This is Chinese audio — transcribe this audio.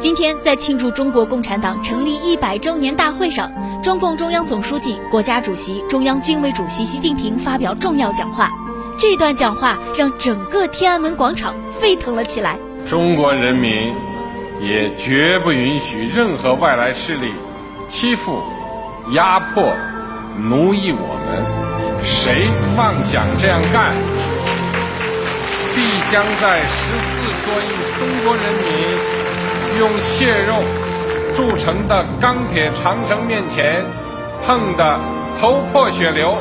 今天，在庆祝中国共产党成立一百周年大会上，中共中央总书记、国家主席、中央军委主席习近平发表重要讲话。这段讲话让整个天安门广场沸腾了起来。中国人民也绝不允许任何外来势力欺负、压迫、奴役我们。谁妄想这样干，必将在十四多亿中国人民。用蟹肉铸成的钢铁长城面前，碰得头破血流。